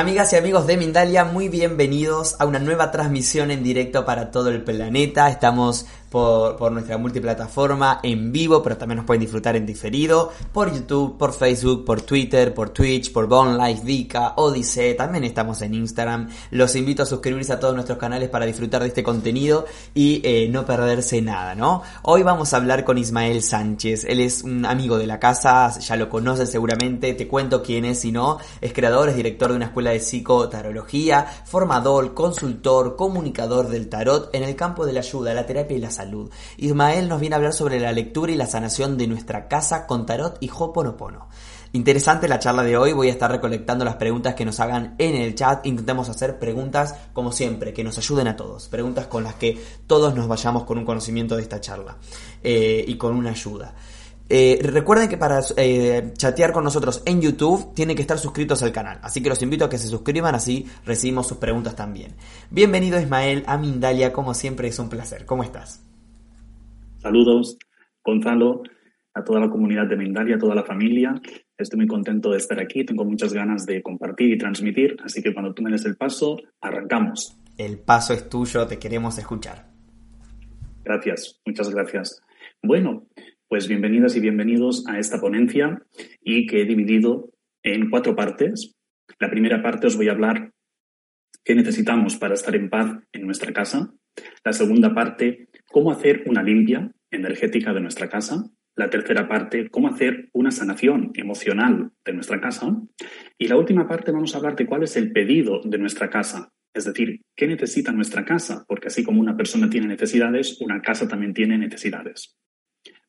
Amigas y amigos de Mindalia, muy bienvenidos a una nueva transmisión en directo para todo el planeta. Estamos por, nuestra multiplataforma en vivo, pero también nos pueden disfrutar en diferido por YouTube, por Facebook, por Twitter, por Twitch, por Bone Life, Vika, Odyssey. También estamos en Instagram. Los invito a suscribirse a todos nuestros canales para disfrutar de este contenido y eh, no perderse nada, ¿no? Hoy vamos a hablar con Ismael Sánchez. Él es un amigo de la casa, ya lo conoces seguramente. Te cuento quién es, si no. Es creador, es director de una escuela de psicotarología, formador, consultor, comunicador del tarot en el campo de la ayuda, la terapia y la salud. Ismael nos viene a hablar sobre la lectura y la sanación de nuestra casa con tarot y hoponopono. Interesante la charla de hoy, voy a estar recolectando las preguntas que nos hagan en el chat, intentemos hacer preguntas como siempre, que nos ayuden a todos, preguntas con las que todos nos vayamos con un conocimiento de esta charla eh, y con una ayuda. Eh, recuerden que para eh, chatear con nosotros en YouTube tienen que estar suscritos al canal, así que los invito a que se suscriban, así recibimos sus preguntas también. Bienvenido Ismael a Mindalia, como siempre es un placer. ¿Cómo estás? Saludos, Gonzalo, a toda la comunidad de Mindalia, a toda la familia. Estoy muy contento de estar aquí, tengo muchas ganas de compartir y transmitir, así que cuando tú me des el paso, arrancamos. El paso es tuyo, te queremos escuchar. Gracias, muchas gracias. Bueno, pues bienvenidas y bienvenidos a esta ponencia y que he dividido en cuatro partes. La primera parte os voy a hablar qué necesitamos para estar en paz en nuestra casa. La segunda parte, cómo hacer una limpia energética de nuestra casa. La tercera parte, cómo hacer una sanación emocional de nuestra casa. Y la última parte vamos a hablar de cuál es el pedido de nuestra casa. Es decir, ¿qué necesita nuestra casa? Porque así como una persona tiene necesidades, una casa también tiene necesidades.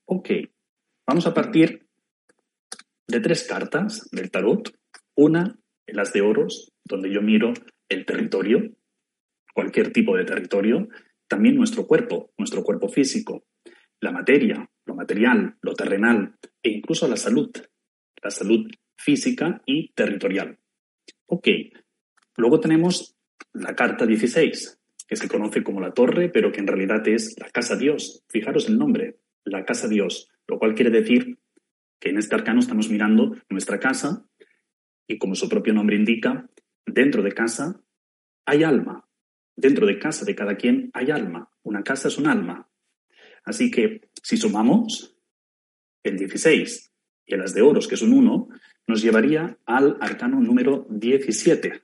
Ok, vamos a partir de tres cartas del tarot. Una, las de oros, donde yo miro el territorio, cualquier tipo de territorio, también nuestro cuerpo, nuestro cuerpo físico, la materia, lo material, lo terrenal e incluso la salud, la salud física y territorial. Ok, luego tenemos la carta 16, que se conoce como la torre, pero que en realidad es la casa Dios. Fijaros el nombre, la casa Dios, lo cual quiere decir que en este arcano estamos mirando nuestra casa y como su propio nombre indica, dentro de casa hay alma. Dentro de casa de cada quien hay alma. Una casa es un alma. Así que si sumamos el 16 y las de oros, que es un 1, nos llevaría al arcano número 17.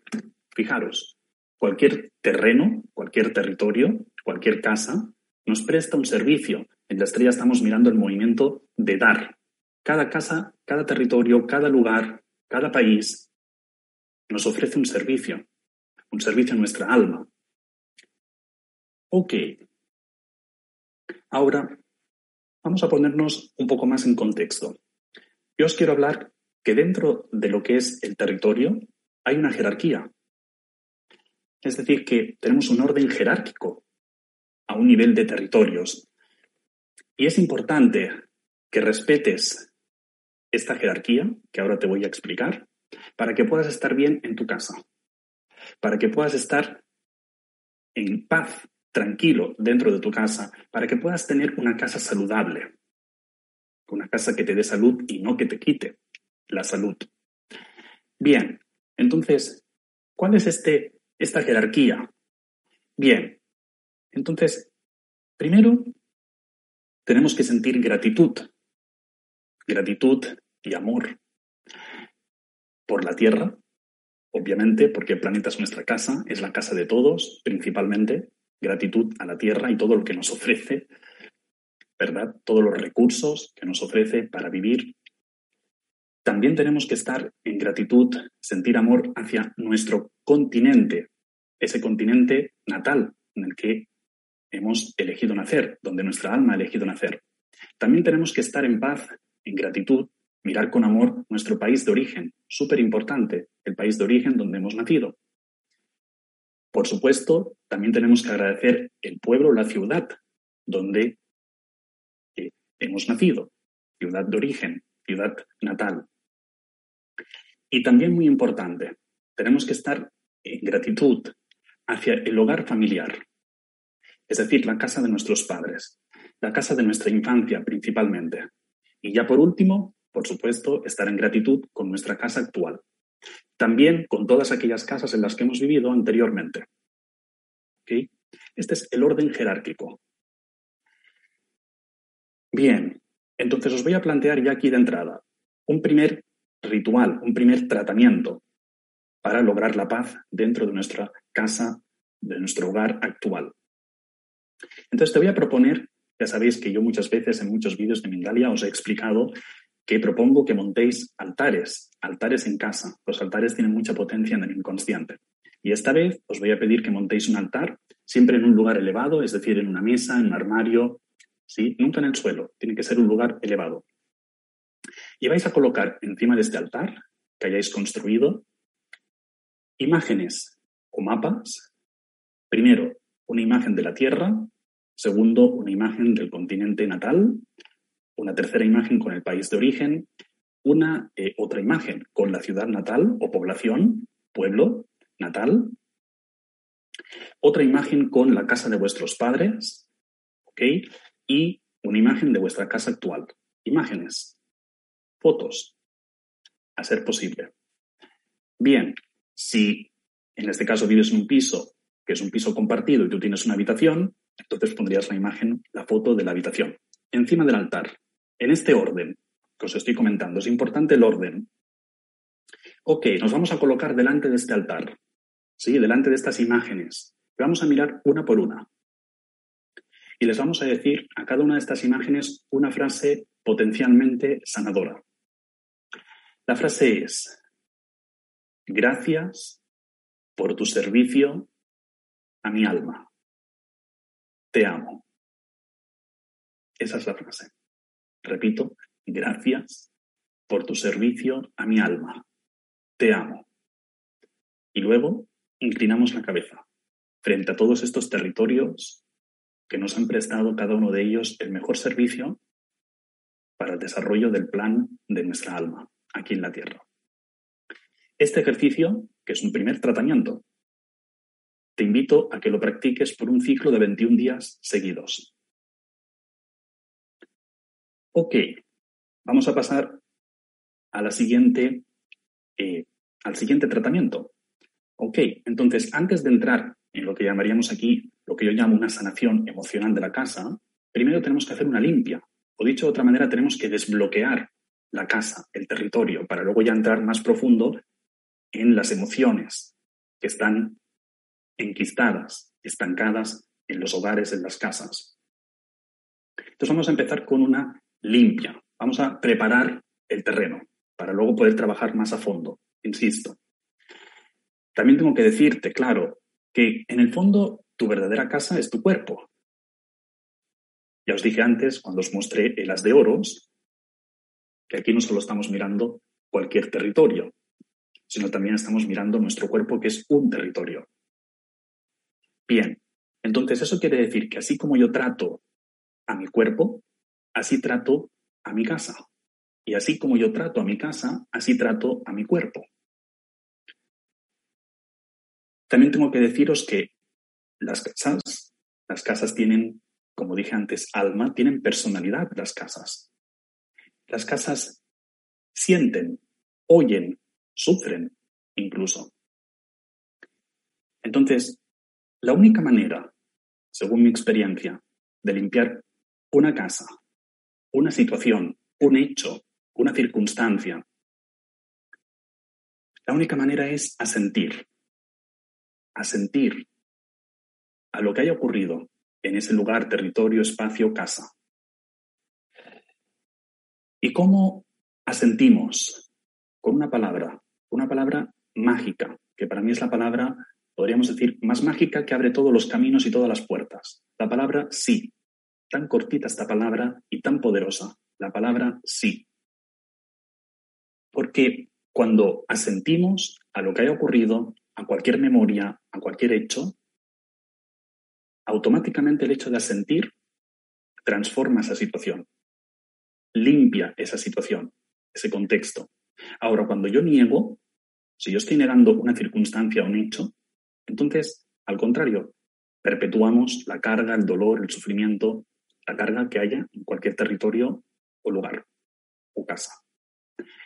Fijaros, cualquier terreno, cualquier territorio, cualquier casa, nos presta un servicio, en la estrella estamos mirando el movimiento de dar. Cada casa, cada territorio, cada lugar, cada país nos ofrece un servicio, un servicio a nuestra alma. Ok. Ahora vamos a ponernos un poco más en contexto. Yo os quiero hablar que dentro de lo que es el territorio hay una jerarquía. Es decir, que tenemos un orden jerárquico a un nivel de territorios. Y es importante que respetes esta jerarquía, que ahora te voy a explicar, para que puedas estar bien en tu casa, para que puedas estar en paz, tranquilo dentro de tu casa, para que puedas tener una casa saludable, una casa que te dé salud y no que te quite la salud. Bien, entonces, ¿cuál es este, esta jerarquía? Bien, entonces, primero tenemos que sentir gratitud, gratitud y amor por la Tierra, obviamente, porque el planeta es nuestra casa, es la casa de todos, principalmente, gratitud a la Tierra y todo lo que nos ofrece, ¿verdad? Todos los recursos que nos ofrece para vivir. También tenemos que estar en gratitud, sentir amor hacia nuestro continente, ese continente natal en el que hemos elegido nacer, donde nuestra alma ha elegido nacer. También tenemos que estar en paz, en gratitud, mirar con amor nuestro país de origen, súper importante, el país de origen donde hemos nacido. Por supuesto, también tenemos que agradecer el pueblo, la ciudad donde eh, hemos nacido, ciudad de origen, ciudad natal. Y también muy importante, tenemos que estar en gratitud hacia el hogar familiar, es decir, la casa de nuestros padres, la casa de nuestra infancia principalmente. Y ya por último, por supuesto, estar en gratitud con nuestra casa actual. También con todas aquellas casas en las que hemos vivido anteriormente. Este es el orden jerárquico. Bien, entonces os voy a plantear ya aquí de entrada un primer ritual, un primer tratamiento para lograr la paz dentro de nuestra casa, de nuestro hogar actual. Entonces te voy a proponer, ya sabéis que yo muchas veces en muchos vídeos de Mindalia os he explicado que propongo que montéis altares, altares en casa. Los altares tienen mucha potencia en el inconsciente. Y esta vez os voy a pedir que montéis un altar, siempre en un lugar elevado, es decir, en una mesa, en un armario, ¿sí? nunca en el suelo, tiene que ser un lugar elevado. Y vais a colocar encima de este altar que hayáis construido imágenes o mapas. Primero, una imagen de la Tierra, segundo, una imagen del continente natal, una tercera imagen con el país de origen, una eh, otra imagen con la ciudad natal o población, pueblo natal, otra imagen con la casa de vuestros padres, ¿ok? Y una imagen de vuestra casa actual. Imágenes, fotos, a ser posible. Bien, si en este caso vives en un piso que es un piso compartido y tú tienes una habitación, entonces pondrías la imagen, la foto de la habitación, encima del altar, en este orden que os estoy comentando. Es importante el orden. Ok, nos vamos a colocar delante de este altar, ¿sí? delante de estas imágenes. Vamos a mirar una por una. Y les vamos a decir a cada una de estas imágenes una frase potencialmente sanadora. La frase es, gracias por tu servicio a mi alma. Te amo. Esa es la frase. Repito, gracias por tu servicio a mi alma. Te amo. Y luego inclinamos la cabeza frente a todos estos territorios que nos han prestado cada uno de ellos el mejor servicio para el desarrollo del plan de nuestra alma aquí en la Tierra. Este ejercicio, que es un primer tratamiento, te invito a que lo practiques por un ciclo de 21 días seguidos. Ok, vamos a pasar a la siguiente, eh, al siguiente tratamiento. Ok, entonces antes de entrar en lo que llamaríamos aquí, lo que yo llamo una sanación emocional de la casa, primero tenemos que hacer una limpia. O dicho de otra manera, tenemos que desbloquear la casa, el territorio, para luego ya entrar más profundo en las emociones que están enquistadas, estancadas en los hogares, en las casas. Entonces vamos a empezar con una limpia. Vamos a preparar el terreno para luego poder trabajar más a fondo, insisto. También tengo que decirte, claro, que en el fondo tu verdadera casa es tu cuerpo. Ya os dije antes, cuando os mostré el as de oros, que aquí no solo estamos mirando cualquier territorio, sino también estamos mirando nuestro cuerpo, que es un territorio. Bien, entonces eso quiere decir que así como yo trato a mi cuerpo, así trato a mi casa. Y así como yo trato a mi casa, así trato a mi cuerpo. También tengo que deciros que las casas, las casas tienen, como dije antes, alma, tienen personalidad las casas. Las casas sienten, oyen, sufren incluso. Entonces, la única manera, según mi experiencia, de limpiar una casa, una situación, un hecho, una circunstancia, la única manera es asentir, asentir a lo que haya ocurrido en ese lugar, territorio, espacio, casa. ¿Y cómo asentimos con una palabra, una palabra mágica, que para mí es la palabra, podríamos decir, más mágica que abre todos los caminos y todas las puertas. La palabra sí. Tan cortita esta palabra y tan poderosa. La palabra sí. Porque cuando asentimos a lo que haya ocurrido, a cualquier memoria, a cualquier hecho, automáticamente el hecho de asentir transforma esa situación, limpia esa situación, ese contexto. Ahora, cuando yo niego, si yo estoy negando una circunstancia o un hecho, entonces, al contrario, perpetuamos la carga, el dolor, el sufrimiento, la carga que haya en cualquier territorio o lugar o casa.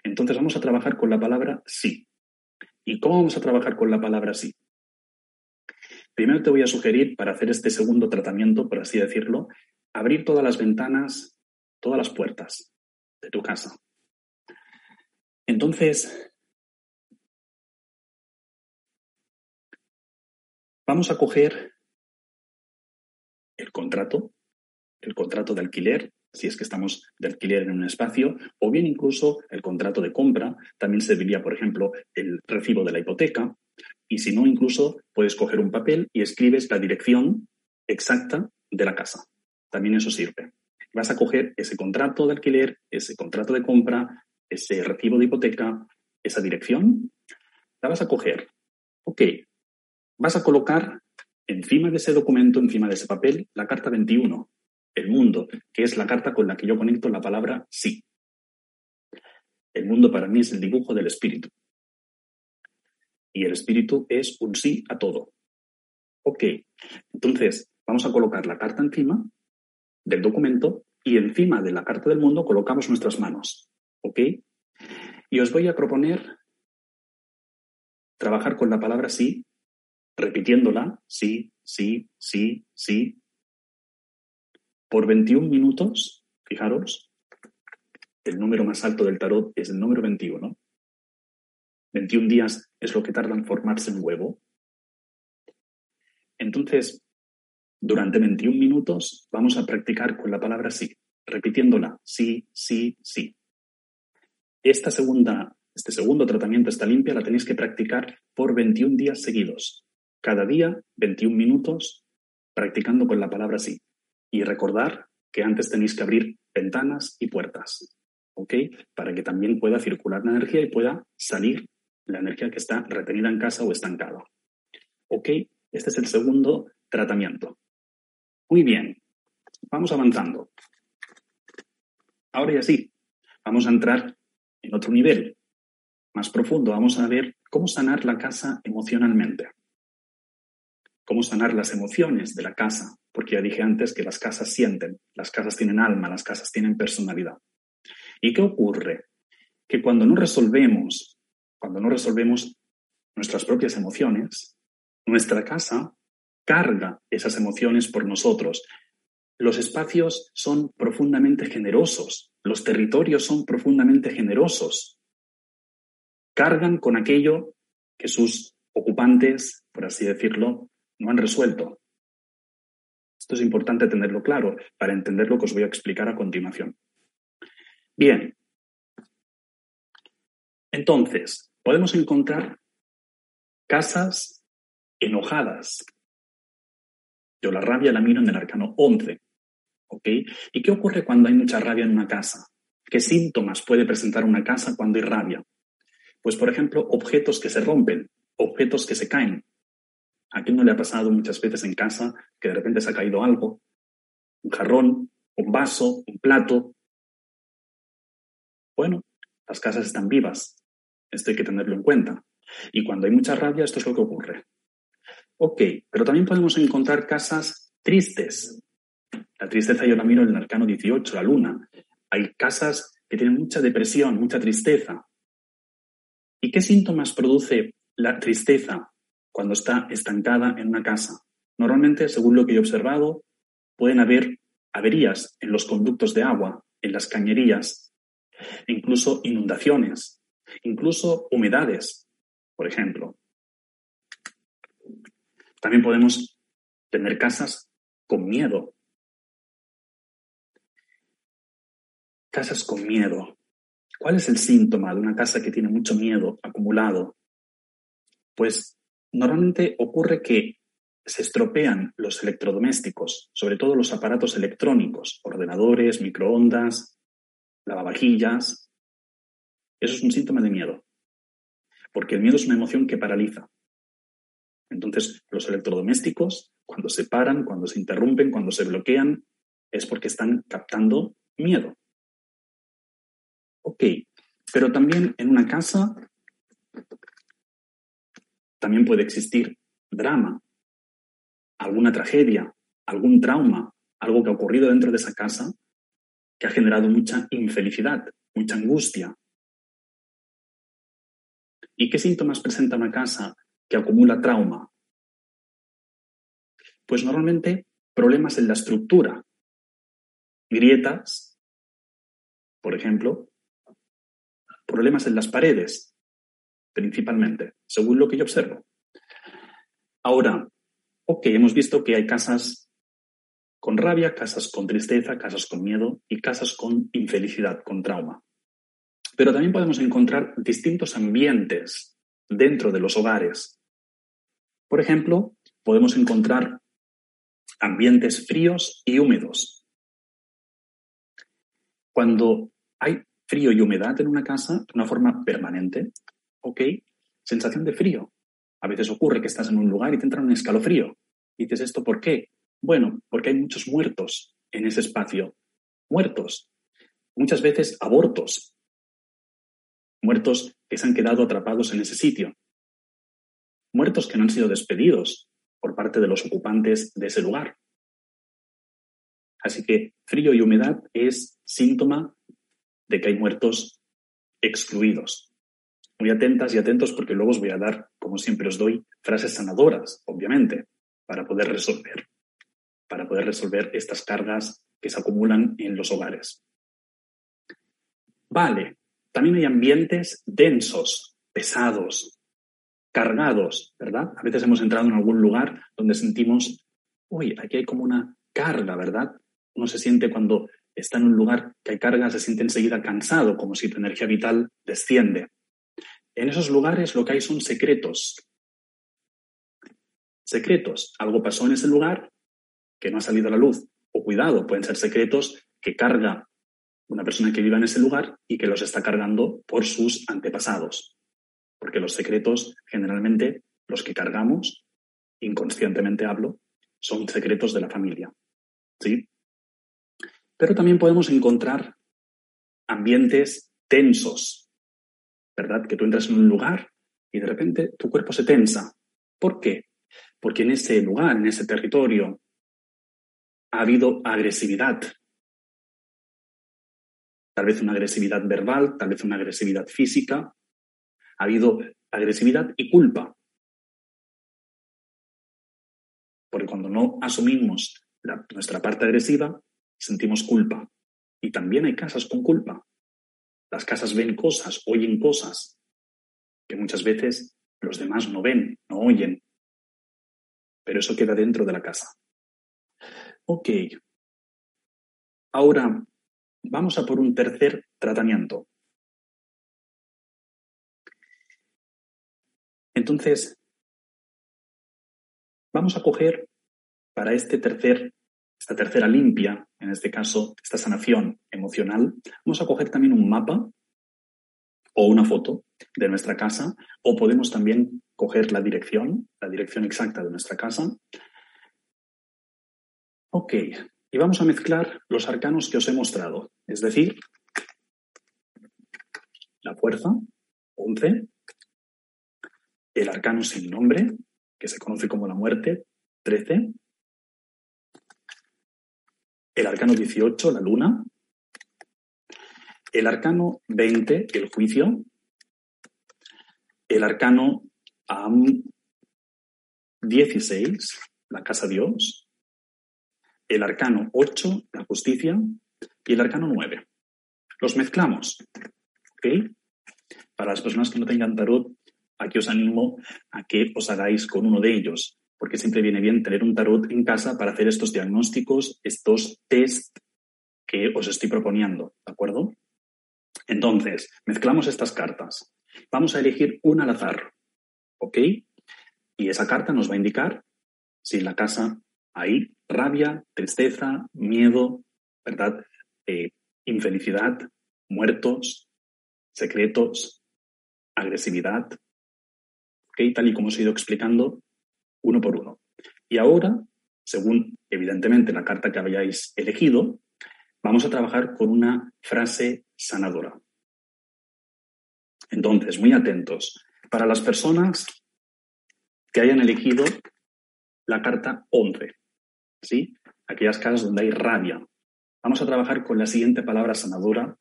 Entonces vamos a trabajar con la palabra sí. ¿Y cómo vamos a trabajar con la palabra sí? Primero te voy a sugerir, para hacer este segundo tratamiento, por así decirlo, abrir todas las ventanas, todas las puertas de tu casa. Entonces, vamos a coger el contrato, el contrato de alquiler, si es que estamos de alquiler en un espacio, o bien incluso el contrato de compra. También serviría, por ejemplo, el recibo de la hipoteca. Y si no, incluso puedes coger un papel y escribes la dirección exacta de la casa. También eso sirve. Vas a coger ese contrato de alquiler, ese contrato de compra, ese recibo de hipoteca, esa dirección, la vas a coger. Ok, vas a colocar encima de ese documento, encima de ese papel, la carta 21, el mundo, que es la carta con la que yo conecto la palabra sí. El mundo para mí es el dibujo del espíritu. Y el espíritu es un sí a todo. Ok, entonces vamos a colocar la carta encima del documento y encima de la carta del mundo colocamos nuestras manos. ¿Ok? Y os voy a proponer trabajar con la palabra sí, repitiéndola, sí, sí, sí, sí, por 21 minutos, fijaros, el número más alto del tarot es el número 21. 21 días es lo que tarda en formarse un huevo. Entonces, durante 21 minutos vamos a practicar con la palabra sí, repitiéndola, sí, sí, sí. Esta segunda, este segundo tratamiento, esta limpia, la tenéis que practicar por 21 días seguidos. Cada día, 21 minutos, practicando con la palabra sí. Y recordar que antes tenéis que abrir ventanas y puertas, ¿ok? Para que también pueda circular la energía y pueda salir la energía que está retenida en casa o estancada. ¿Ok? Este es el segundo tratamiento. Muy bien, vamos avanzando. Ahora ya sí, vamos a entrar en otro nivel más profundo. Vamos a ver cómo sanar la casa emocionalmente. Cómo sanar las emociones de la casa, porque ya dije antes que las casas sienten, las casas tienen alma, las casas tienen personalidad. ¿Y qué ocurre? Que cuando no resolvemos, cuando no resolvemos nuestras propias emociones, nuestra casa carga esas emociones por nosotros. Los espacios son profundamente generosos, los territorios son profundamente generosos. Cargan con aquello que sus ocupantes, por así decirlo, no han resuelto. Esto es importante tenerlo claro para entender lo que os voy a explicar a continuación. Bien. Entonces, podemos encontrar casas enojadas, yo la rabia la miro en el arcano 11. ¿Ok? ¿Y qué ocurre cuando hay mucha rabia en una casa? ¿Qué síntomas puede presentar una casa cuando hay rabia? Pues, por ejemplo, objetos que se rompen, objetos que se caen. ¿A quién no le ha pasado muchas veces en casa que de repente se ha caído algo? Un jarrón, un vaso, un plato. Bueno, las casas están vivas. Esto hay que tenerlo en cuenta. Y cuando hay mucha rabia, esto es lo que ocurre. Ok, pero también podemos encontrar casas tristes. La tristeza yo la miro en el arcano 18, la luna. Hay casas que tienen mucha depresión, mucha tristeza. ¿Y qué síntomas produce la tristeza cuando está estancada en una casa? Normalmente, según lo que he observado, pueden haber averías en los conductos de agua, en las cañerías, incluso inundaciones, incluso humedades, por ejemplo. También podemos tener casas con miedo. Casas con miedo. ¿Cuál es el síntoma de una casa que tiene mucho miedo acumulado? Pues normalmente ocurre que se estropean los electrodomésticos, sobre todo los aparatos electrónicos, ordenadores, microondas, lavavajillas. Eso es un síntoma de miedo, porque el miedo es una emoción que paraliza. Entonces, los electrodomésticos, cuando se paran, cuando se interrumpen, cuando se bloquean, es porque están captando miedo. Ok, pero también en una casa también puede existir drama, alguna tragedia, algún trauma, algo que ha ocurrido dentro de esa casa que ha generado mucha infelicidad, mucha angustia. ¿Y qué síntomas presenta una casa que acumula trauma? Pues normalmente problemas en la estructura, grietas, por ejemplo, problemas en las paredes, principalmente, según lo que yo observo. Ahora, ok, hemos visto que hay casas con rabia, casas con tristeza, casas con miedo y casas con infelicidad, con trauma. Pero también podemos encontrar distintos ambientes dentro de los hogares. Por ejemplo, podemos encontrar ambientes fríos y húmedos. Cuando hay frío y humedad en una casa de una forma permanente, ¿ok? Sensación de frío. A veces ocurre que estás en un lugar y te entra un escalofrío. Dices, ¿esto por qué? Bueno, porque hay muchos muertos en ese espacio. Muertos. Muchas veces abortos. Muertos que se han quedado atrapados en ese sitio. Muertos que no han sido despedidos por parte de los ocupantes de ese lugar. Así que frío y humedad es síntoma de que hay muertos excluidos. Muy atentas y atentos porque luego os voy a dar, como siempre os doy, frases sanadoras, obviamente, para poder resolver, para poder resolver estas cargas que se acumulan en los hogares. Vale, también hay ambientes densos, pesados, cargados, ¿verdad? A veces hemos entrado en algún lugar donde sentimos, uy, aquí hay como una carga, ¿verdad? Uno se siente cuando está en un lugar que hay carga, se siente enseguida cansado, como si tu energía vital desciende. En esos lugares lo que hay son secretos. Secretos. Algo pasó en ese lugar que no ha salido a la luz. O cuidado, pueden ser secretos que carga una persona que viva en ese lugar y que los está cargando por sus antepasados. Porque los secretos, generalmente, los que cargamos, inconscientemente hablo, son secretos de la familia. ¿Sí? Pero también podemos encontrar ambientes tensos, ¿verdad? Que tú entras en un lugar y de repente tu cuerpo se tensa. ¿Por qué? Porque en ese lugar, en ese territorio, ha habido agresividad. Tal vez una agresividad verbal, tal vez una agresividad física. Ha habido agresividad y culpa. Porque cuando no asumimos nuestra parte agresiva, sentimos culpa. Y también hay casas con culpa. Las casas ven cosas, oyen cosas que muchas veces los demás no ven, no oyen. Pero eso queda dentro de la casa. Ok. Ahora vamos a por un tercer tratamiento. Entonces, vamos a coger para este tercer esta tercera limpia, en este caso, esta sanación emocional, vamos a coger también un mapa o una foto de nuestra casa o podemos también coger la dirección, la dirección exacta de nuestra casa. Ok, y vamos a mezclar los arcanos que os he mostrado, es decir, la fuerza, 11, el arcano sin nombre, que se conoce como la muerte, 13, el arcano 18, la luna, el arcano 20, el juicio, el arcano 16, la casa Dios, el arcano 8, la justicia, y el arcano 9. Los mezclamos. Para las personas que no tengan tarot, aquí os animo a que os hagáis con uno de ellos porque siempre viene bien tener un tarot en casa para hacer estos diagnósticos, estos test que os estoy proponiendo, ¿de acuerdo? Entonces, mezclamos estas cartas. Vamos a elegir una al azar. ¿Ok? Y esa carta nos va a indicar si en la casa hay rabia, tristeza, miedo, ¿verdad? Eh, infelicidad, muertos, secretos, agresividad. ¿Ok? Tal y como os he ido explicando, uno por uno. Y ahora, según evidentemente la carta que habíais elegido, vamos a trabajar con una frase sanadora. Entonces, muy atentos. Para las personas que hayan elegido la carta 11, ¿sí? Aquellas casas donde hay rabia. Vamos a trabajar con la siguiente palabra sanadora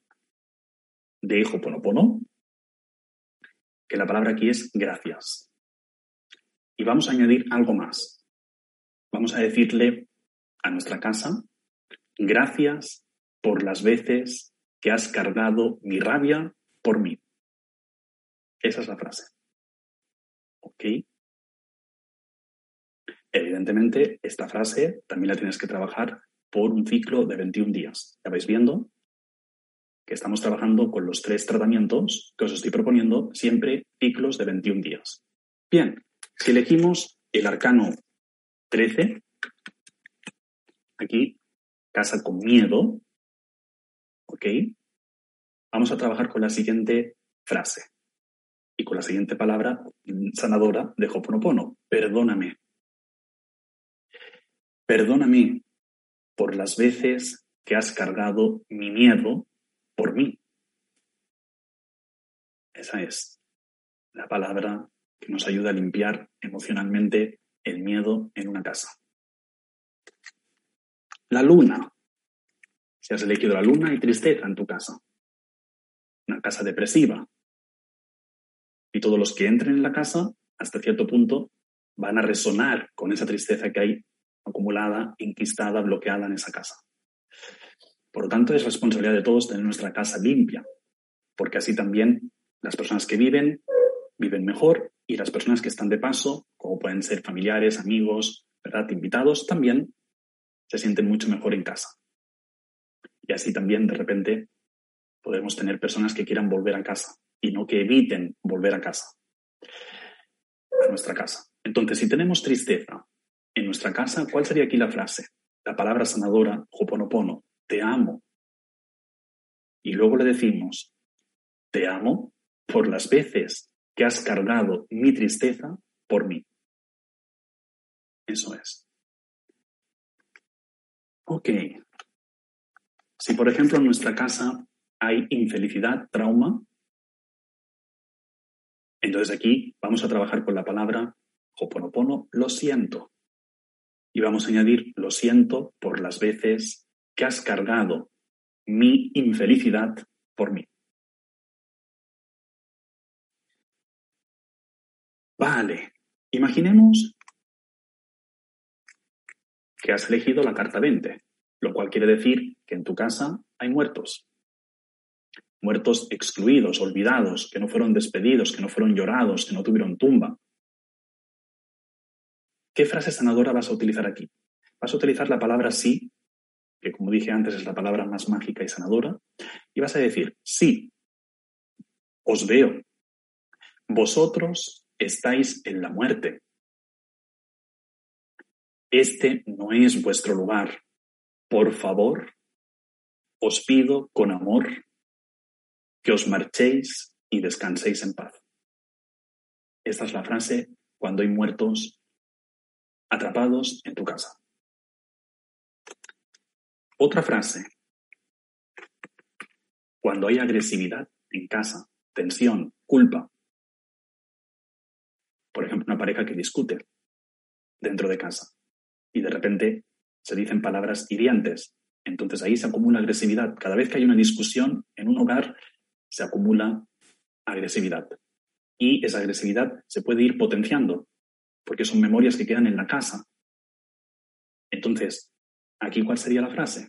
de Ho'oponopono, que la palabra aquí es gracias. Y vamos a añadir algo más. Vamos a decirle a nuestra casa, gracias por las veces que has cargado mi rabia por mí. Esa es la frase. ¿Ok? Evidentemente, esta frase también la tienes que trabajar por un ciclo de 21 días. Ya vais viendo que estamos trabajando con los tres tratamientos que os estoy proponiendo, siempre ciclos de 21 días. Bien, si elegimos el arcano 13, aquí, casa con miedo, ¿ok? Vamos a trabajar con la siguiente frase y con la siguiente palabra sanadora de Hoponopono. Perdóname. Perdóname por las veces que has cargado mi miedo por mí. Esa es la palabra que nos ayuda a limpiar emocionalmente el miedo en una casa. La luna. Si has elegido la luna, hay tristeza en tu casa. Una casa depresiva. Y todos los que entren en la casa, hasta cierto punto, van a resonar con esa tristeza que hay acumulada, inquistada, bloqueada en esa casa. Por lo tanto, es responsabilidad de todos tener nuestra casa limpia, porque así también las personas que viven viven mejor y las personas que están de paso, como pueden ser familiares, amigos, ¿verdad? invitados, también se sienten mucho mejor en casa. Y así también, de repente, podemos tener personas que quieran volver a casa y no que eviten volver a casa, a nuestra casa. Entonces, si tenemos tristeza, en nuestra casa, ¿cuál sería aquí la frase? La palabra sanadora, hoponopono, te amo. Y luego le decimos, te amo por las veces que has cargado mi tristeza por mí. Eso es. Ok. Si, por ejemplo, en nuestra casa hay infelicidad, trauma, entonces aquí vamos a trabajar con la palabra hoponopono, lo siento. Y vamos a añadir, lo siento por las veces que has cargado mi infelicidad por mí. Vale, imaginemos que has elegido la carta 20, lo cual quiere decir que en tu casa hay muertos. Muertos excluidos, olvidados, que no fueron despedidos, que no fueron llorados, que no tuvieron tumba. ¿Qué frase sanadora vas a utilizar aquí? Vas a utilizar la palabra sí, que como dije antes es la palabra más mágica y sanadora, y vas a decir, sí, os veo. Vosotros estáis en la muerte. Este no es vuestro lugar. Por favor, os pido con amor que os marchéis y descanséis en paz. Esta es la frase cuando hay muertos atrapados en tu casa. Otra frase. Cuando hay agresividad en casa, tensión, culpa. Por ejemplo, una pareja que discute dentro de casa y de repente se dicen palabras hirientes. Entonces ahí se acumula agresividad. Cada vez que hay una discusión en un hogar, se acumula agresividad. Y esa agresividad se puede ir potenciando porque son memorias que quedan en la casa. Entonces, ¿aquí cuál sería la frase?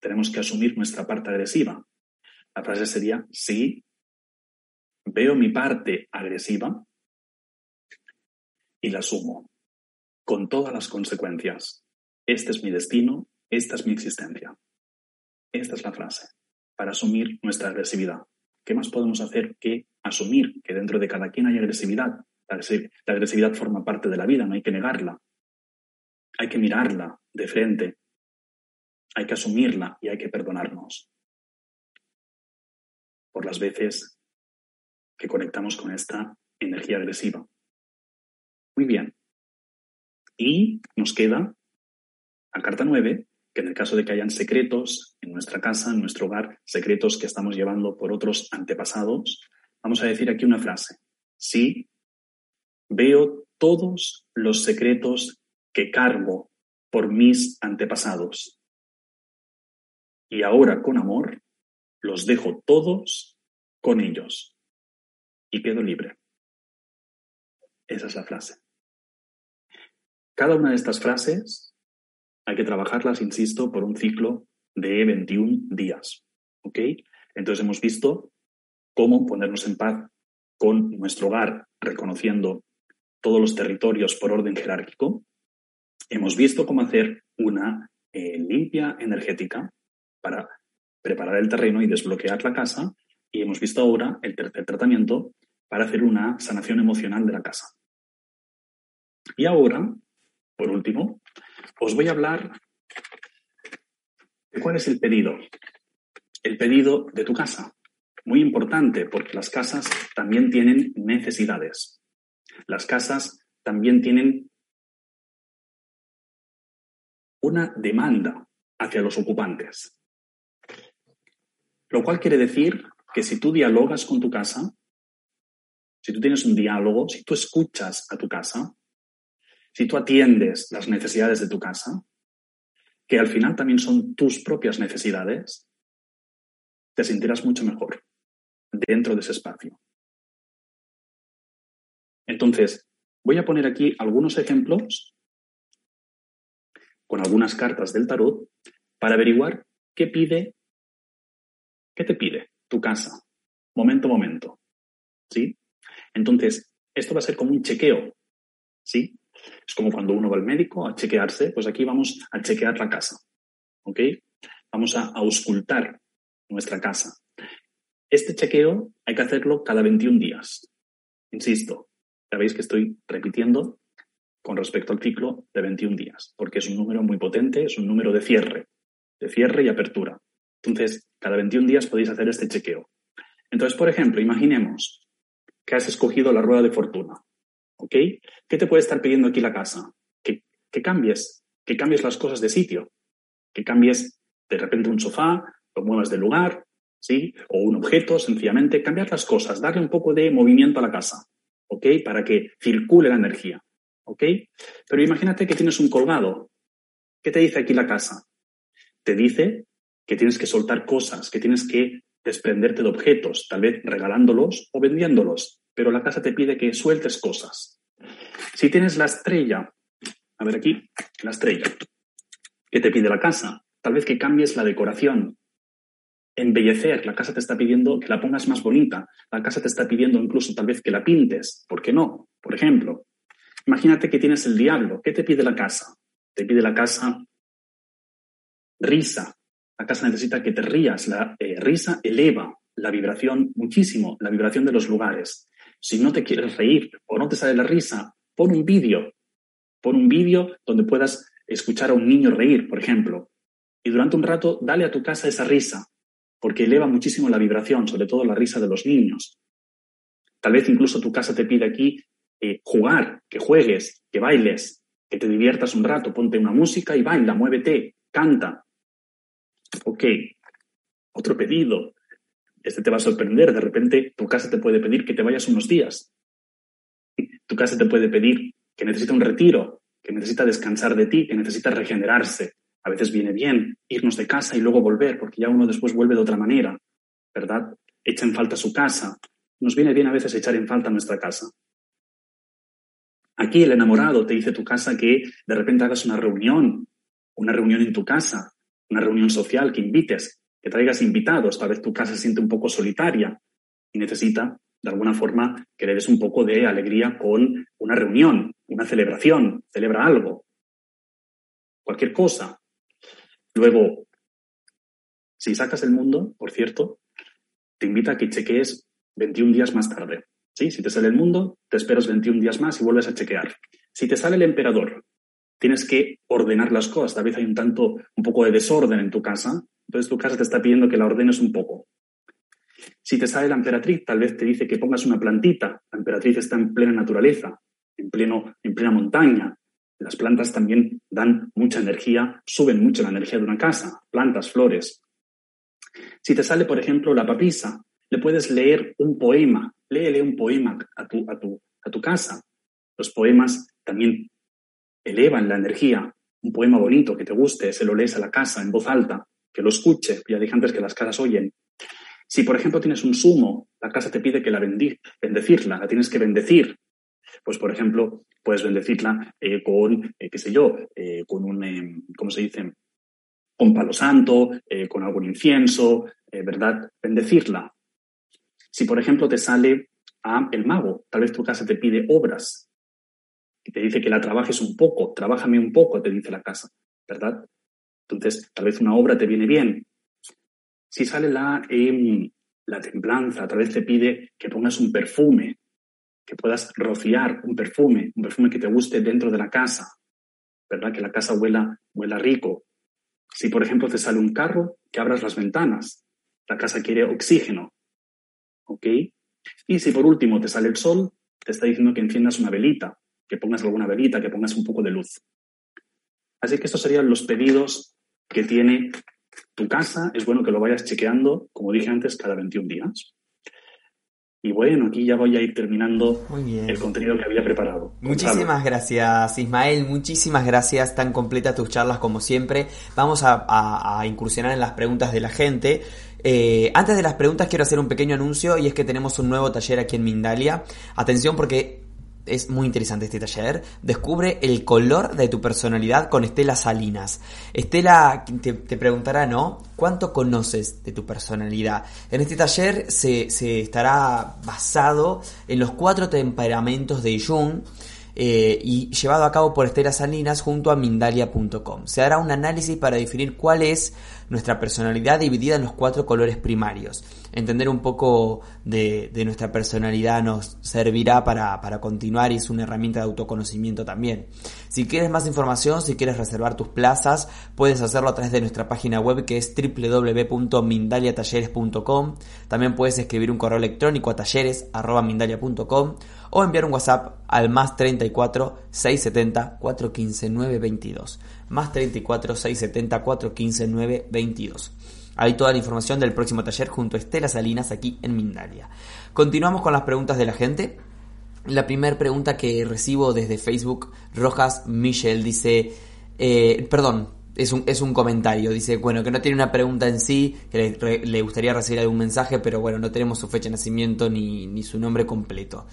Tenemos que asumir nuestra parte agresiva. La frase sería, sí, veo mi parte agresiva y la asumo, con todas las consecuencias. Este es mi destino, esta es mi existencia. Esta es la frase, para asumir nuestra agresividad. ¿qué más podemos hacer que asumir que dentro de cada quien hay agresividad? La agresividad forma parte de la vida, no hay que negarla. Hay que mirarla de frente, hay que asumirla y hay que perdonarnos por las veces que conectamos con esta energía agresiva. Muy bien. Y nos queda la carta 9, que en el caso de que hayan secretos en nuestra casa, en nuestro hogar, secretos que estamos llevando por otros antepasados, vamos a decir aquí una frase. Sí, veo todos los secretos que cargo por mis antepasados. Y ahora con amor los dejo todos con ellos y quedo libre. Esa es la frase. Cada una de estas frases hay que trabajarlas, insisto, por un ciclo de 21 días. ¿Ok? Entonces hemos visto cómo ponernos en paz con nuestro hogar, reconociendo todos los territorios por orden jerárquico. Hemos visto cómo hacer una eh, limpia energética para preparar el terreno y desbloquear la casa. Y hemos visto ahora el tercer tratamiento para hacer una sanación emocional de la casa. Y ahora, por último, os voy a hablar de cuál es el pedido. El pedido de tu casa. Muy importante porque las casas también tienen necesidades. Las casas también tienen una demanda hacia los ocupantes. Lo cual quiere decir que si tú dialogas con tu casa, si tú tienes un diálogo, si tú escuchas a tu casa, si tú atiendes las necesidades de tu casa, que al final también son tus propias necesidades, te sentirás mucho mejor dentro de ese espacio. Entonces, voy a poner aquí algunos ejemplos con algunas cartas del tarot para averiguar qué pide, qué te pide tu casa, momento a momento. ¿Sí? Entonces, esto va a ser como un chequeo. ¿Sí? Es como cuando uno va al médico a chequearse, pues aquí vamos a chequear la casa. ¿Ok? Vamos a auscultar nuestra casa. Este chequeo hay que hacerlo cada 21 días. Insisto, ya veis que estoy repitiendo con respecto al ciclo de 21 días, porque es un número muy potente, es un número de cierre, de cierre y apertura. Entonces, cada 21 días podéis hacer este chequeo. Entonces, por ejemplo, imaginemos que has escogido la rueda de fortuna. ¿Ok? ¿Qué te puede estar pidiendo aquí la casa? Que, que cambies, que cambies las cosas de sitio, que cambies de repente un sofá, lo muevas de lugar, ¿sí? O un objeto, sencillamente, cambiar las cosas, darle un poco de movimiento a la casa, ¿ok? Para que circule la energía. Pero imagínate que tienes un colgado. ¿Qué te dice aquí la casa? Te dice que tienes que soltar cosas, que tienes que desprenderte de objetos, tal vez regalándolos o vendiéndolos, pero la casa te pide que sueltes cosas. Si tienes la estrella, a ver aquí, la estrella, ¿qué te pide la casa? Tal vez que cambies la decoración, embellecer, la casa te está pidiendo que la pongas más bonita, la casa te está pidiendo incluso tal vez que la pintes, ¿por qué no? Por ejemplo, imagínate que tienes el diablo, ¿qué te pide la casa? Te pide la casa risa, la casa necesita que te rías. La eh, risa eleva la vibración muchísimo, la vibración de los lugares. Si no te quieres reír o no te sale la risa, pon un vídeo. Pon un vídeo donde puedas escuchar a un niño reír, por ejemplo. Y durante un rato dale a tu casa esa risa, porque eleva muchísimo la vibración, sobre todo la risa de los niños. Tal vez incluso tu casa te pide aquí eh, jugar, que juegues, que bailes, que te diviertas un rato, ponte una música y baila, muévete, canta. Ok, otro pedido. Este te va a sorprender. De repente tu casa te puede pedir que te vayas unos días. Tu casa te puede pedir que necesita un retiro, que necesita descansar de ti, que necesita regenerarse. A veces viene bien irnos de casa y luego volver, porque ya uno después vuelve de otra manera, ¿verdad? Echa en falta su casa. Nos viene bien a veces echar en falta nuestra casa. Aquí el enamorado te dice tu casa que de repente hagas una reunión, una reunión en tu casa, una reunión social, que invites, que traigas invitados. Tal vez tu casa se siente un poco solitaria y necesita, de alguna forma, que le des un poco de alegría con una reunión, una celebración, celebra algo, cualquier cosa. Luego, si sacas el mundo, por cierto, te invita a que chequees 21 días más tarde. Si te sale el mundo, te esperas 21 días más y vuelves a chequear. Si te sale el emperador, tienes que ordenar las cosas. Tal vez hay un tanto, un poco de desorden en tu casa, entonces tu casa te está pidiendo que la ordenes un poco. Si te sale la emperatriz, tal vez te dice que pongas una plantita. La emperatriz está en plena naturaleza, en, pleno, en plena montaña. Las plantas también dan mucha energía, suben mucho la energía de una casa, plantas, flores. Si te sale, por ejemplo, la papisa, le puedes leer un poema, léele un poema a tu, a tu, a tu casa. Los poemas también elevan la energía. Un poema bonito que te guste, se lo lees a la casa en voz alta, que lo escuche. Ya dije antes que las casas oyen. Si, por ejemplo, tienes un sumo, la casa te pide que la bendiga, bendecirla, la tienes que bendecir. Pues, por ejemplo, puedes bendecirla eh, con, eh, qué sé yo, eh, con un, ¿cómo se dice? Con palo santo, con algún incienso, ¿verdad? Bendecirla. Si, por ejemplo, te sale a el mago, tal vez tu casa te pide obras, y te dice que la trabajes un poco, trabájame un poco, te dice la casa, ¿verdad? Entonces, tal vez una obra te viene bien. Si sale la, em, la templanza, tal vez te pide que pongas un perfume, que puedas rociar un perfume, un perfume que te guste dentro de la casa, ¿verdad? Que la casa huela, huela rico. Si, por ejemplo, te sale un carro, que abras las ventanas. La casa quiere oxígeno, ¿ok? Y si por último te sale el sol, te está diciendo que enciendas una velita, que pongas alguna velita, que pongas un poco de luz. Así que estos serían los pedidos que tiene tu casa. Es bueno que lo vayas chequeando, como dije antes, cada 21 días. Y bueno, aquí ya voy a ir terminando el contenido que había preparado. Muchísimas gracias, Ismael. Muchísimas gracias. Tan completas tus charlas como siempre. Vamos a incursionar en las preguntas de la gente. Eh, antes de las preguntas quiero hacer un pequeño anuncio y es que tenemos un nuevo taller aquí en Mindalia. Atención porque es muy interesante este taller. Descubre el color de tu personalidad con Estela Salinas. Estela te, preguntará, ¿no? ¿Cuánto conoces de tu personalidad? En este taller se, se estará basado en los cuatro temperamentos de Jung eh, y llevado a cabo por Estela Salinas junto a Mindalia.com. Se hará un análisis para definir cuál es nuestra personalidad dividida en los cuatro colores primarios. Entender un poco de, nuestra personalidad nos servirá para, para, continuar y es una herramienta de autoconocimiento también. Si quieres más información, si quieres reservar tus plazas, puedes hacerlo a través de nuestra página web que es www.mindaliatalleres.com. También puedes escribir un correo electrónico a talleres.mindalia.com o enviar un WhatsApp al más 34 670 415 922. Más 34 670 415 922. Hay toda la información del próximo taller junto a Estela Salinas aquí en Mindalia. Continuamos con las preguntas de la gente. La primera pregunta que recibo desde Facebook, Rojas Michel, dice, eh, perdón, es un, es un comentario. Dice, bueno, que no tiene una pregunta en sí, que le, gustaría recibir algún mensaje, pero bueno, no tenemos su fecha de nacimiento ni, ni su nombre completo.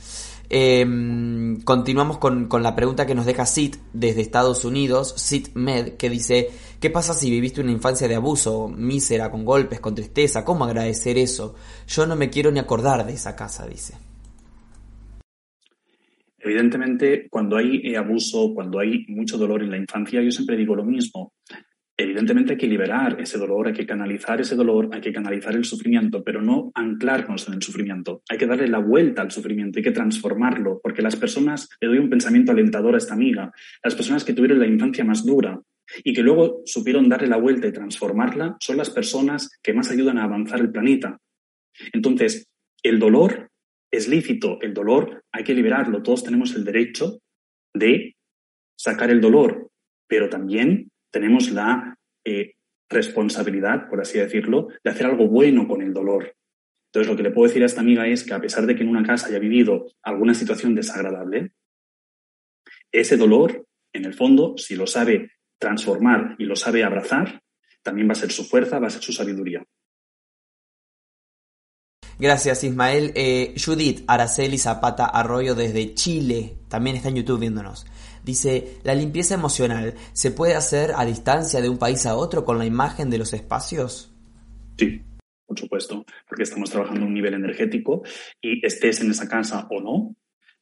Em, continuamos con, con, la pregunta que nos deja Sid desde Estados Unidos, Sid Med, que dice, ¿qué pasa si viviste una infancia de abuso, mísera, con golpes, con tristeza? ¿Cómo agradecer eso? Yo no me quiero ni acordar de esa casa, dice. Evidentemente, cuando hay eh, abuso, cuando hay mucho dolor en la infancia, yo siempre digo lo mismo. Evidentemente hay que liberar ese dolor, hay que canalizar ese dolor, hay que canalizar el sufrimiento, pero no anclarnos en el sufrimiento. Hay que darle la vuelta al sufrimiento, hay que transformarlo, porque las personas, le doy un pensamiento alentador a esta amiga, las personas que tuvieron la infancia más dura y que luego supieron darle la vuelta y transformarla, son las personas que más ayudan a avanzar el planeta. Entonces, el dolor es lícito, el dolor hay que liberarlo, todos tenemos el derecho de sacar el dolor, pero también tenemos la eh, responsabilidad, por así decirlo, de hacer algo bueno con el dolor. Entonces, lo que le puedo decir a esta amiga es que a pesar de que en una casa haya vivido alguna situación desagradable, ese dolor, en el fondo, si lo sabe transformar y lo sabe abrazar, también va a ser su fuerza, va a ser su sabiduría. Gracias Ismael. Eh, Judith Araceli Zapata Arroyo desde Chile, también está en YouTube viéndonos. Dice, ¿la limpieza emocional se puede hacer a distancia de un país a otro con la imagen de los espacios? Sí, por supuesto, porque estamos trabajando a un nivel energético y estés en esa casa o no,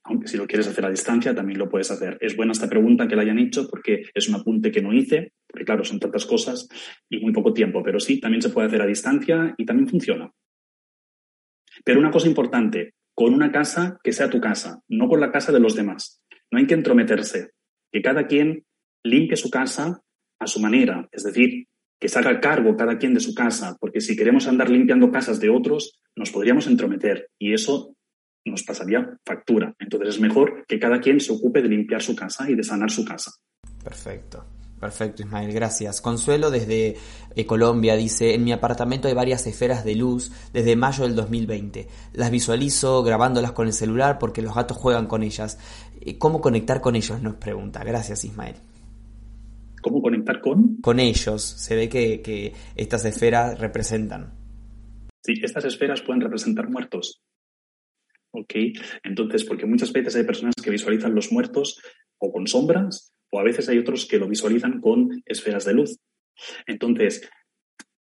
aunque si lo quieres hacer a distancia también lo puedes hacer. Es buena esta pregunta que la hayan hecho porque es un apunte que no hice, porque claro, son tantas cosas y muy poco tiempo, pero sí, también se puede hacer a distancia y también funciona. Pero una cosa importante, con una casa que sea tu casa, no con la casa de los demás. No hay que entrometerse, que cada quien limpie su casa a su manera, es decir, que se haga cargo cada quien de su casa, porque si queremos andar limpiando casas de otros, nos podríamos entrometer y eso nos pasaría factura. Entonces es mejor que cada quien se ocupe de limpiar su casa y de sanar su casa. Perfecto. Perfecto, Ismael, gracias. Consuelo desde eh, Colombia dice, en mi apartamento hay varias esferas de luz desde mayo del 2020. Las visualizo grabándolas con el celular porque los gatos juegan con ellas. Eh, ¿Cómo conectar con ellos? Nos pregunta. Gracias, Ismael. ¿Cómo conectar con? Con ellos. Se ve que, que estas esferas representan. Sí, estas esferas pueden representar muertos. ¿Ok? Entonces, porque muchas veces hay personas que visualizan los muertos o con sombras o a veces hay otros que lo visualizan con esferas de luz. Entonces,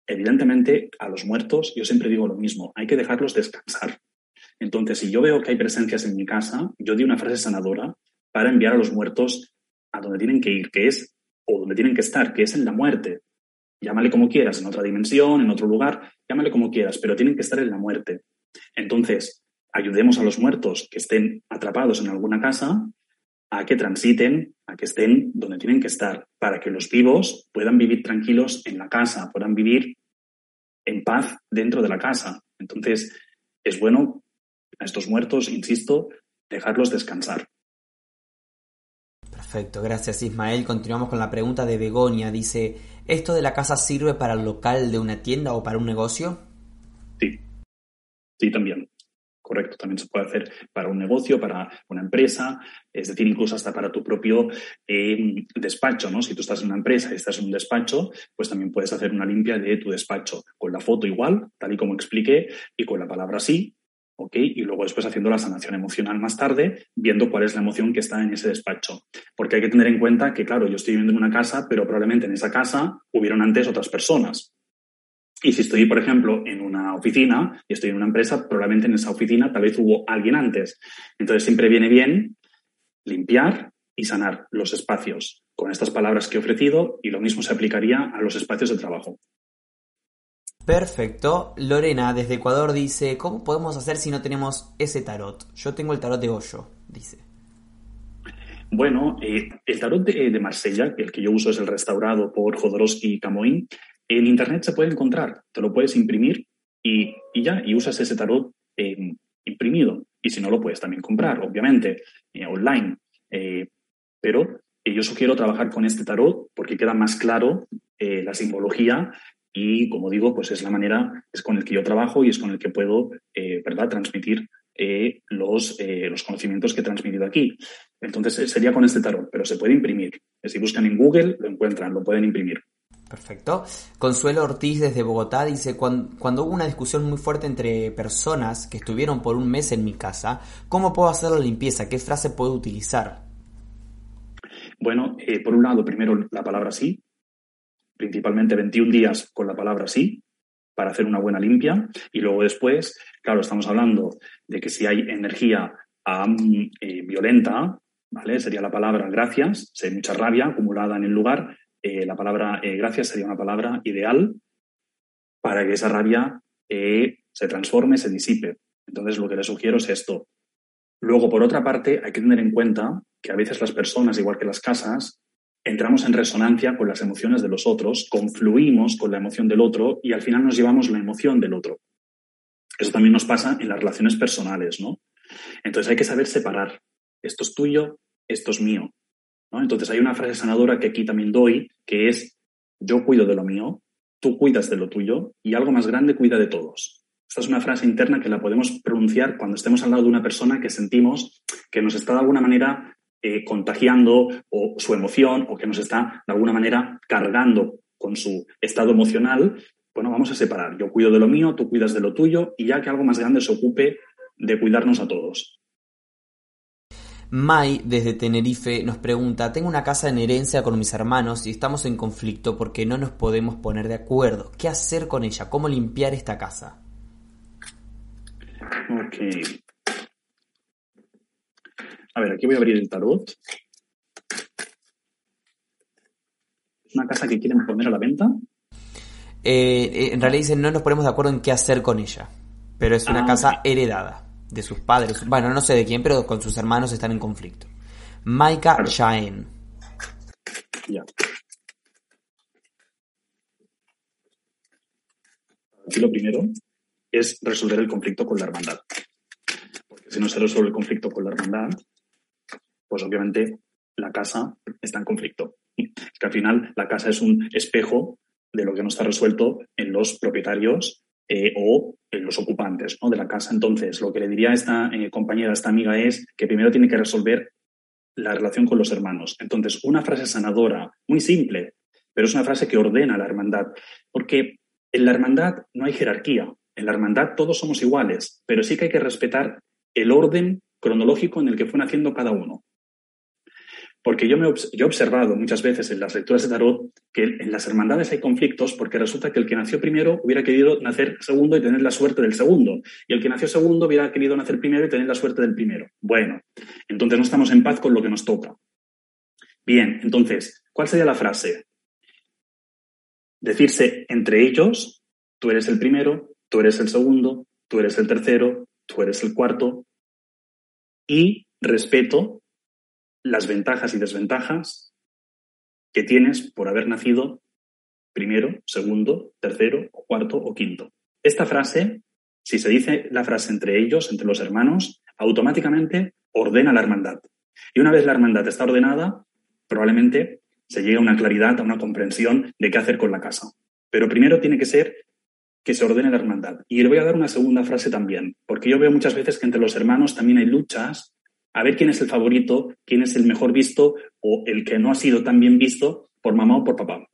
evidentemente, a los muertos yo siempre digo lo mismo, hay que dejarlos descansar. Entonces, si yo veo que hay presencias en mi casa, yo di una frase sanadora para enviar a los muertos a donde tienen que ir, que es, o donde tienen que estar, que es en la muerte. Llámale como quieras, en otra dimensión, en otro lugar, llámale como quieras, pero tienen que estar en la muerte. Entonces, ayudemos a los muertos que estén atrapados en alguna casa a que transiten, a que estén donde tienen que estar, para que los vivos puedan vivir tranquilos en la casa, puedan vivir en paz dentro de la casa. Entonces, es bueno a estos muertos, insisto, dejarlos descansar. Perfecto, gracias Ismael. Continuamos con la pregunta de Begonia. Dice, ¿esto de la casa sirve para el local de una tienda o para un negocio? Sí, sí también correcto. También se puede hacer para un negocio, para una empresa, es decir, incluso hasta para tu propio eh, despacho, ¿no? Si tú estás en una empresa y estás en un despacho, pues también puedes hacer una limpia de tu despacho, con la foto igual, tal y como expliqué, y con la palabra sí, ¿ok? Y luego después haciendo la sanación emocional más tarde, viendo cuál es la emoción que está en ese despacho. Porque hay que tener en cuenta que, claro, yo estoy viviendo en una casa, pero probablemente en esa casa hubieron antes otras personas. Y si estoy, por ejemplo, en una oficina y estoy en una empresa, probablemente en esa oficina tal vez hubo alguien antes. Entonces siempre viene bien limpiar y sanar los espacios con estas palabras que he ofrecido y lo mismo se aplicaría a los espacios de trabajo. Perfecto. Lorena desde Ecuador dice, ¿cómo podemos hacer si no tenemos ese tarot? Yo tengo el tarot de Hoyo, dice. Bueno, eh, el tarot de, de, Marsella, el que yo uso es el restaurado por Jodorowsky y Camoin, en Internet se puede encontrar, te lo puedes imprimir y, ya, y usas ese tarot eh, imprimido. Y si no, lo puedes también comprar, obviamente, eh, online. Eh, pero yo sugiero trabajar con este tarot porque queda más claro la simbología y, como digo, pues es la manera, es con el que yo trabajo y es con el que puedo, ¿verdad?, transmitir los, los conocimientos que he transmitido aquí. Entonces, sería con este tarot, pero se puede imprimir. Si buscan en Google, lo encuentran, lo pueden imprimir. Perfecto. Consuelo Ortiz desde Bogotá dice, cuando, hubo una discusión muy fuerte entre personas que estuvieron por un mes en mi casa, ¿cómo puedo hacer la limpieza? ¿Qué frase puedo utilizar? Bueno, eh, por un lado, primero la palabra sí, principalmente 21 días con la palabra sí, para hacer una buena limpia. Y luego después, claro, estamos hablando de que si hay energía eh, violenta, ¿vale? Sería la palabra gracias, si hay mucha rabia acumulada en el lugar, eh, la palabra eh, gracias sería una palabra ideal para que esa rabia eh, se transforme, se disipe. Entonces, lo que les sugiero es esto. Luego, por otra parte, hay que tener en cuenta que a veces las personas, igual que las casas, entramos en resonancia con las emociones de los otros, confluimos con la emoción del otro y al final nos llevamos la emoción del otro. Eso también nos pasa en las relaciones personales, ¿no? Entonces hay que saber separar. Esto es tuyo, esto es mío. Entonces hay una frase sanadora que aquí también doy, que es, yo cuido de lo mío, tú cuidas de lo tuyo y algo más grande cuida de todos. Esta es una frase interna que la podemos pronunciar cuando estemos al lado de una persona que sentimos que nos está de alguna manera eh, contagiando o su emoción o que nos está de alguna manera cargando con su estado emocional. Bueno, vamos a separar. Yo cuido de lo mío, tú cuidas de lo tuyo y ya que algo más grande se ocupe de cuidarnos a todos. Mai, desde Tenerife, nos pregunta, tengo una casa en herencia con mis hermanos y estamos en conflicto porque no nos podemos poner de acuerdo. ¿Qué hacer con ella? ¿Cómo limpiar esta casa? Ok. A ver, aquí voy a abrir el tarot. ¿Es una casa que quieren poner a la venta? Eh, en realidad dicen, no nos ponemos de acuerdo en qué hacer con ella. Pero es una Ah, casa heredada de sus padres. Bueno, no sé de quién, pero con sus hermanos están en conflicto. Maika. Jaén. Ya. Aquí lo primero es resolver el conflicto con la hermandad. Porque si no se resuelve el conflicto con la hermandad, pues obviamente la casa está en conflicto. Es que al final la casa es un espejo de lo que no está resuelto en los propietarios eh, o los ocupantes ¿no? de la casa. Entonces, lo que le diría a esta eh, compañera, a esta amiga, es que primero tiene que resolver la relación con los hermanos. Entonces, una frase sanadora, muy simple, pero es una frase que ordena la hermandad, porque en la hermandad no hay jerarquía, en la hermandad todos somos iguales, pero sí que hay que respetar el orden cronológico en el que fue naciendo cada uno. Porque yo, me, yo he observado muchas veces en las lecturas de tarot que en las hermandades hay conflictos porque resulta que el que nació primero hubiera querido nacer segundo y tener la suerte del segundo, y el que nació segundo hubiera querido nacer primero y tener la suerte del primero. Bueno, entonces no estamos en paz con lo que nos toca. Bien, entonces, ¿cuál sería la frase? Decirse entre ellos, tú eres el primero, tú eres el segundo, tú eres el tercero, tú eres el cuarto, y respeto las ventajas y desventajas que tienes por haber nacido primero, segundo, tercero, cuarto o quinto. Esta frase, si se dice la frase entre ellos, entre los hermanos, automáticamente ordena la hermandad. Y una vez la hermandad está ordenada, probablemente se llegue a una claridad, a una comprensión de qué hacer con la casa. Pero primero tiene que ser que se ordene la hermandad. Y le voy a dar una segunda frase también, porque yo veo muchas veces que entre los hermanos también hay luchas a ver quién es el favorito, quién es el mejor visto o el que no ha sido tan bien visto por mamá o por papá.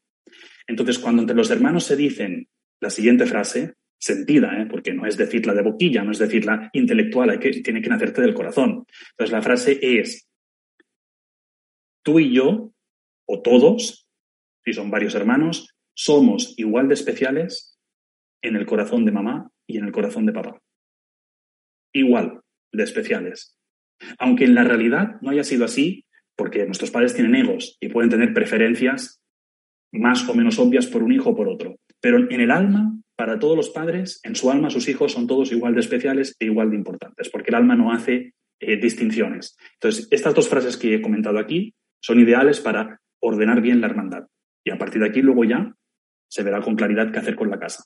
Entonces, cuando entre los hermanos se dicen la siguiente frase, sentida, ¿eh? porque no es decirla de boquilla, no es decirla intelectual, hay que, tiene que nacerte del corazón. Entonces, la frase es, tú y yo, o todos, si son varios hermanos, somos igual de especiales en el corazón de mamá y en el corazón de papá. Igual de especiales. Aunque en la realidad no haya sido así, porque nuestros padres tienen egos y pueden tener preferencias más o menos obvias por un hijo o por otro. Pero en el alma, para todos los padres, en su alma sus hijos son todos igual de especiales e igual de importantes, porque el alma no hace eh, distinciones. Entonces, estas dos frases que he comentado aquí son ideales para ordenar bien la hermandad. Y a partir de aquí luego ya se verá con claridad qué hacer con la casa.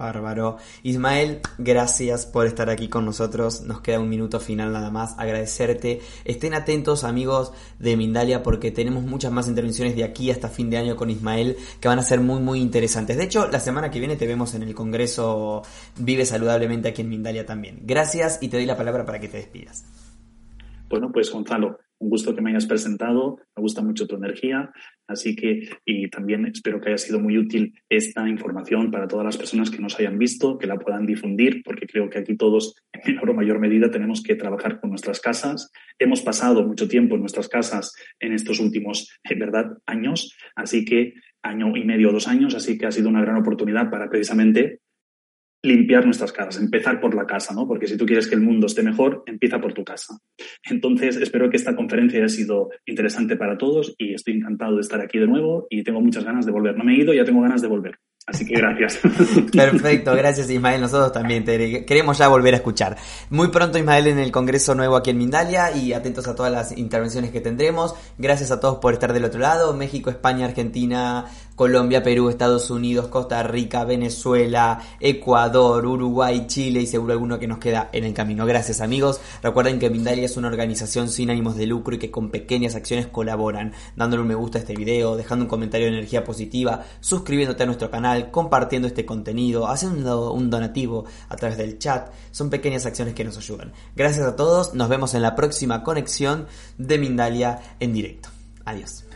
Bárbaro. Ismael, gracias por estar aquí con nosotros. Nos queda un minuto final nada más. Agradecerte. Estén atentos, amigos de Mindalia, porque tenemos muchas más intervenciones de aquí hasta fin de año con Ismael que van a ser muy, muy interesantes. De hecho, la semana que viene te vemos en el Congreso Vive Saludablemente aquí en Mindalia también. Gracias y te doy la palabra para que te despidas. Bueno, pues Gonzalo, un gusto que me hayas presentado, me gusta mucho tu energía, así que y también espero que haya sido muy útil esta información para todas las personas que nos hayan visto, que la puedan difundir, porque creo que aquí todos en menor o mayor medida tenemos que trabajar con nuestras casas. Hemos pasado mucho tiempo en nuestras casas en estos últimos, en verdad, años, así que año y medio, dos años, así que ha sido una gran oportunidad para precisamente limpiar nuestras casas, empezar por la casa, ¿no? Porque si tú quieres que el mundo esté mejor, empieza por tu casa. Entonces, espero que esta conferencia haya sido interesante para todos y estoy encantado de estar aquí de nuevo y tengo muchas ganas de volver. No me he ido, ya tengo ganas de volver. Así que gracias. Perfecto, gracias Ismael. Nosotros también te queremos ya volver a escuchar. Muy pronto Ismael en el Congreso Nuevo aquí en Mindalia y atentos a todas las intervenciones que tendremos. Gracias a todos por estar del otro lado. México, España, Argentina, Colombia, Perú, Estados Unidos, Costa Rica, Venezuela, Ecuador, Uruguay, Chile y seguro alguno que nos queda en el camino. Gracias amigos. Recuerden que Mindalia es una organización sin ánimos de lucro y que con pequeñas acciones colaboran, dándole un me gusta a este video, dejando un comentario de energía positiva, suscribiéndote a nuestro canal, compartiendo este contenido, haciendo un donativo a través del chat. Son pequeñas acciones que nos ayudan. Gracias a todos. Nos vemos en la próxima conexión de Mindalia en directo. Adiós.